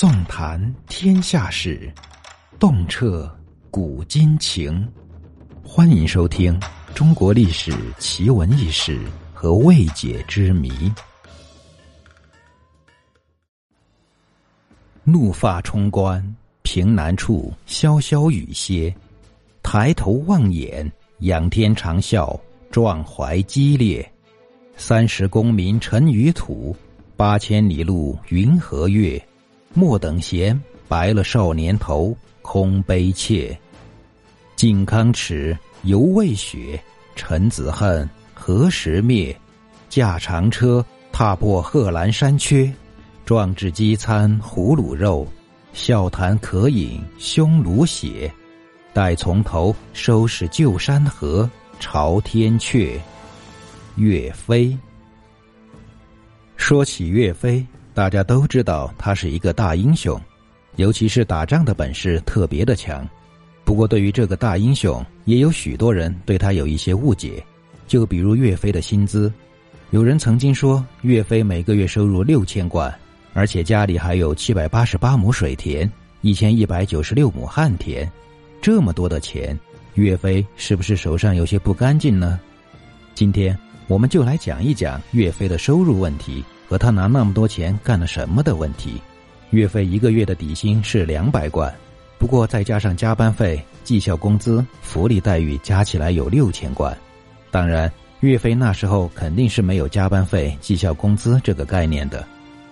纵谈天下事，洞彻古今情。欢迎收听《中国历史奇闻异事和未解之谜》。怒发冲冠，凭栏处潇潇雨歇。抬头望眼，仰天长啸，壮怀激烈。三十功名尘与土，八千里路云和月。莫等闲，白了少年头，空悲切。靖康耻，犹未雪；臣子恨，何时灭？驾长车，踏破贺兰山缺。壮志饥餐胡虏肉，笑谈渴饮匈奴血。待从头收拾旧山河，朝天阙。岳飞。说起岳飞，大家都知道他是一个大英雄，尤其是打仗的本事特别的强。不过，对于这个大英雄，也有许多人对他有一些误解。就比如岳飞的薪资，有人曾经说岳飞每个月收入六千贯，而且家里还有七百八十八亩水田，一千一百九十六亩旱田，这么多的钱，岳飞是不是手上有些不干净呢？今天。我们就来讲一讲岳飞的收入问题和他拿那么多钱干了什么的问题。岳飞一个月的底薪是两百贯，不过再加上加班费、绩效工资、福利待遇，加起来有六千贯。当然，岳飞那时候肯定是没有加班费、绩效工资这个概念的，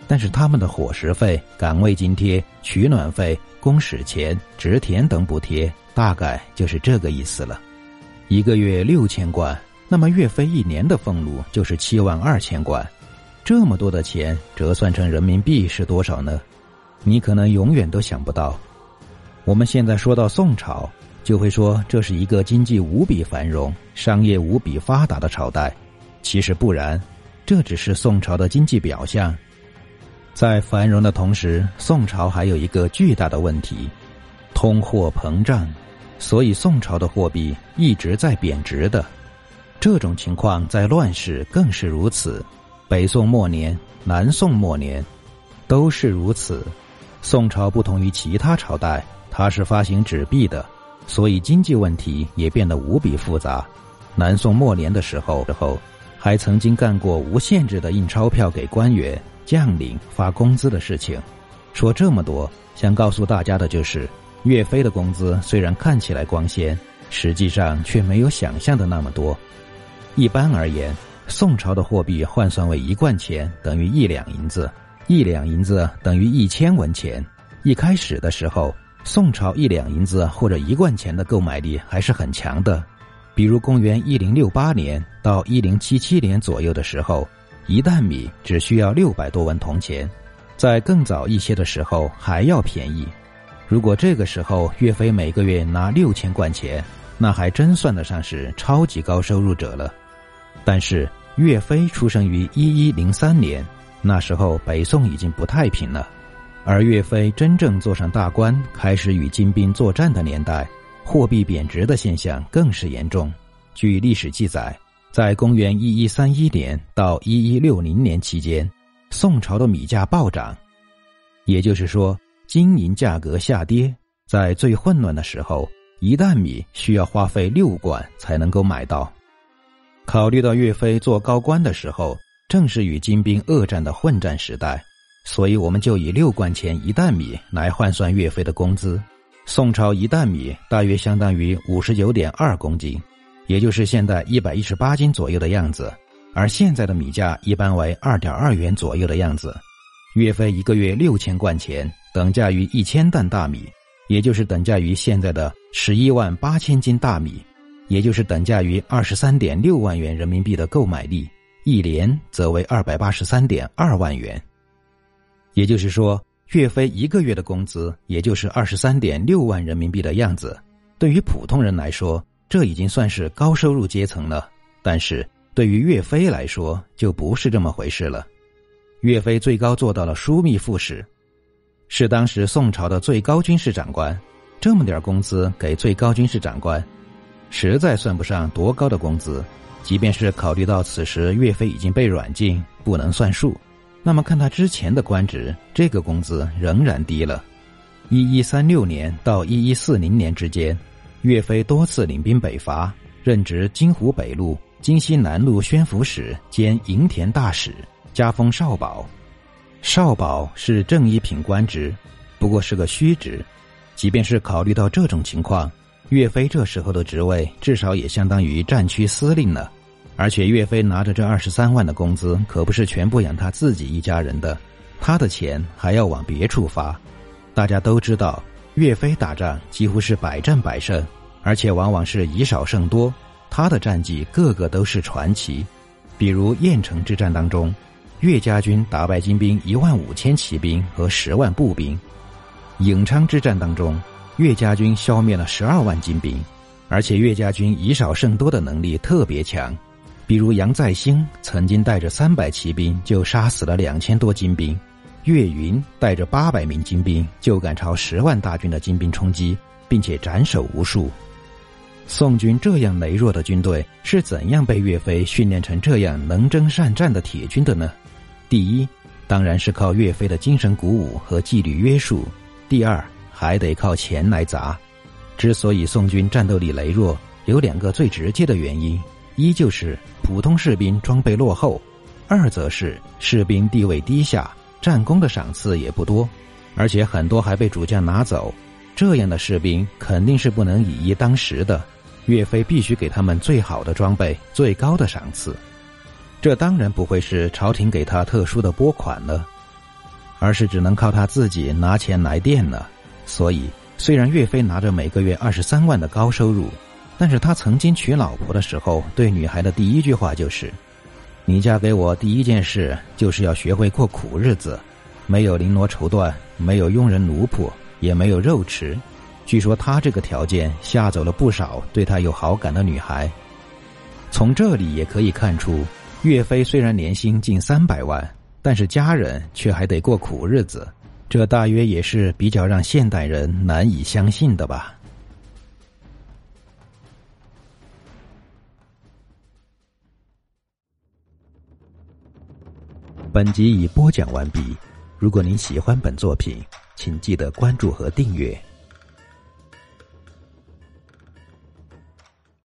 但是他们的伙食费、岗位津贴、取暖费、工史钱、植田等补贴，大概就是这个意思了。一个月六千贯。那么岳飞一年的俸禄就是七万二千贯，这么多的钱折算成人民币是多少呢？你可能永远都想不到。我们现在说到宋朝，就会说这是一个经济无比繁荣、商业无比发达的朝代。其实不然，这只是宋朝的经济表象。在繁荣的同时，宋朝还有一个巨大的问题：通货膨胀。所以宋朝的货币一直在贬值的。这种情况在乱世更是如此，北宋末年、南宋末年都是如此。宋朝不同于其他朝代，它是发行纸币的，所以经济问题也变得无比复杂。南宋末年的时候，之后还曾经干过无限制的印钞票给官员、将领发工资的事情。说这么多，想告诉大家的就是，岳飞的工资虽然看起来光鲜，实际上却没有想象的那么多。一般而言，宋朝的货币换算为一贯钱等于一两银子，一两银子等于一千文钱。一开始的时候，宋朝一两银子或者一贯钱的购买力还是很强的。比如公元一零六八年到一零七七年左右的时候，一担米只需要六百多文铜钱，在更早一些的时候还要便宜。如果这个时候岳飞每个月拿六千贯钱，那还真算得上是超级高收入者了。但是岳飞出生于一一零三年，那时候北宋已经不太平了，而岳飞真正坐上大官，开始与金兵作战的年代，货币贬值的现象更是严重。据历史记载，在公元一一三一年到一一六零年期间，宋朝的米价暴涨，也就是说，金银价格下跌。在最混乱的时候，一担米需要花费六贯才能够买到。考虑到岳飞做高官的时候，正是与金兵恶战的混战时代，所以我们就以六贯钱一担米来换算岳飞的工资。宋朝一担米大约相当于五十九点二公斤，也就是现在一百一十八斤左右的样子。而现在的米价一般为二点二元左右的样子。岳飞一个月六千贯钱，等价于一千担大米，也就是等价于现在的十一万八千斤大米。也就是等价于二十三点六万元人民币的购买力，一年则为二百八十三点二万元。也就是说，岳飞一个月的工资也就是二十三点六万人民币的样子。对于普通人来说，这已经算是高收入阶层了。但是对于岳飞来说，就不是这么回事了。岳飞最高做到了枢密副使，是当时宋朝的最高军事长官。这么点工资给最高军事长官。实在算不上多高的工资，即便是考虑到此时岳飞已经被软禁，不能算数，那么看他之前的官职，这个工资仍然低了。一一三六年到一一四零年之间，岳飞多次领兵北伐，任职京湖北路、京西南路宣抚使兼营田大使，加封少保。少保是正一品官职，不过是个虚职。即便是考虑到这种情况，岳飞这时候的职位至少也相当于战区司令了。而且岳飞拿着这二十三万的工资，可不是全部养他自己一家人的，他的钱还要往别处发。大家都知道，岳飞打仗几乎是百战百胜，而且往往是以少胜多。他的战绩个个都是传奇，比如郾城之战当中，岳家军打败金兵一万五千骑兵和十万步兵；颍昌之战当中，岳家军消灭了十二万金兵，而且岳家军以少胜多的能力特别强。比如杨再兴曾经带着三百骑兵就杀死了两千多金兵。岳云带着八百名精兵就敢朝十万大军的精兵冲击，并且斩首无数。宋军这样羸弱的军队是怎样被岳飞训练成这样能征善战的铁军的呢？第一，当然是靠岳飞的精神鼓舞和纪律约束；第二，还得靠钱来砸。之所以宋军战斗力羸弱，有两个最直接的原因：一就是普通士兵装备落后；二则是士兵地位低下。战功的赏赐也不多，而且很多还被主将拿走。这样的士兵肯定是不能以一当十的。岳飞必须给他们最好的装备、最高的赏赐。这当然不会是朝廷给他特殊的拨款了，而是只能靠他自己拿钱来垫了。所以，虽然岳飞拿着每个月二十三万的高收入，但是他曾经娶老婆的时候，对女孩的第一句话就是。你嫁给我第一件事就是要学会过苦日子，没有绫罗绸缎，没有佣人奴仆，也没有肉吃。据说他这个条件吓走了不少对他有好感的女孩。从这里也可以看出，岳飞虽然年薪近三百万，但是家人却还得过苦日子，这大约也是比较让现代人难以相信的吧。本集已播讲完毕。如果您喜欢本作品，请记得关注和订阅。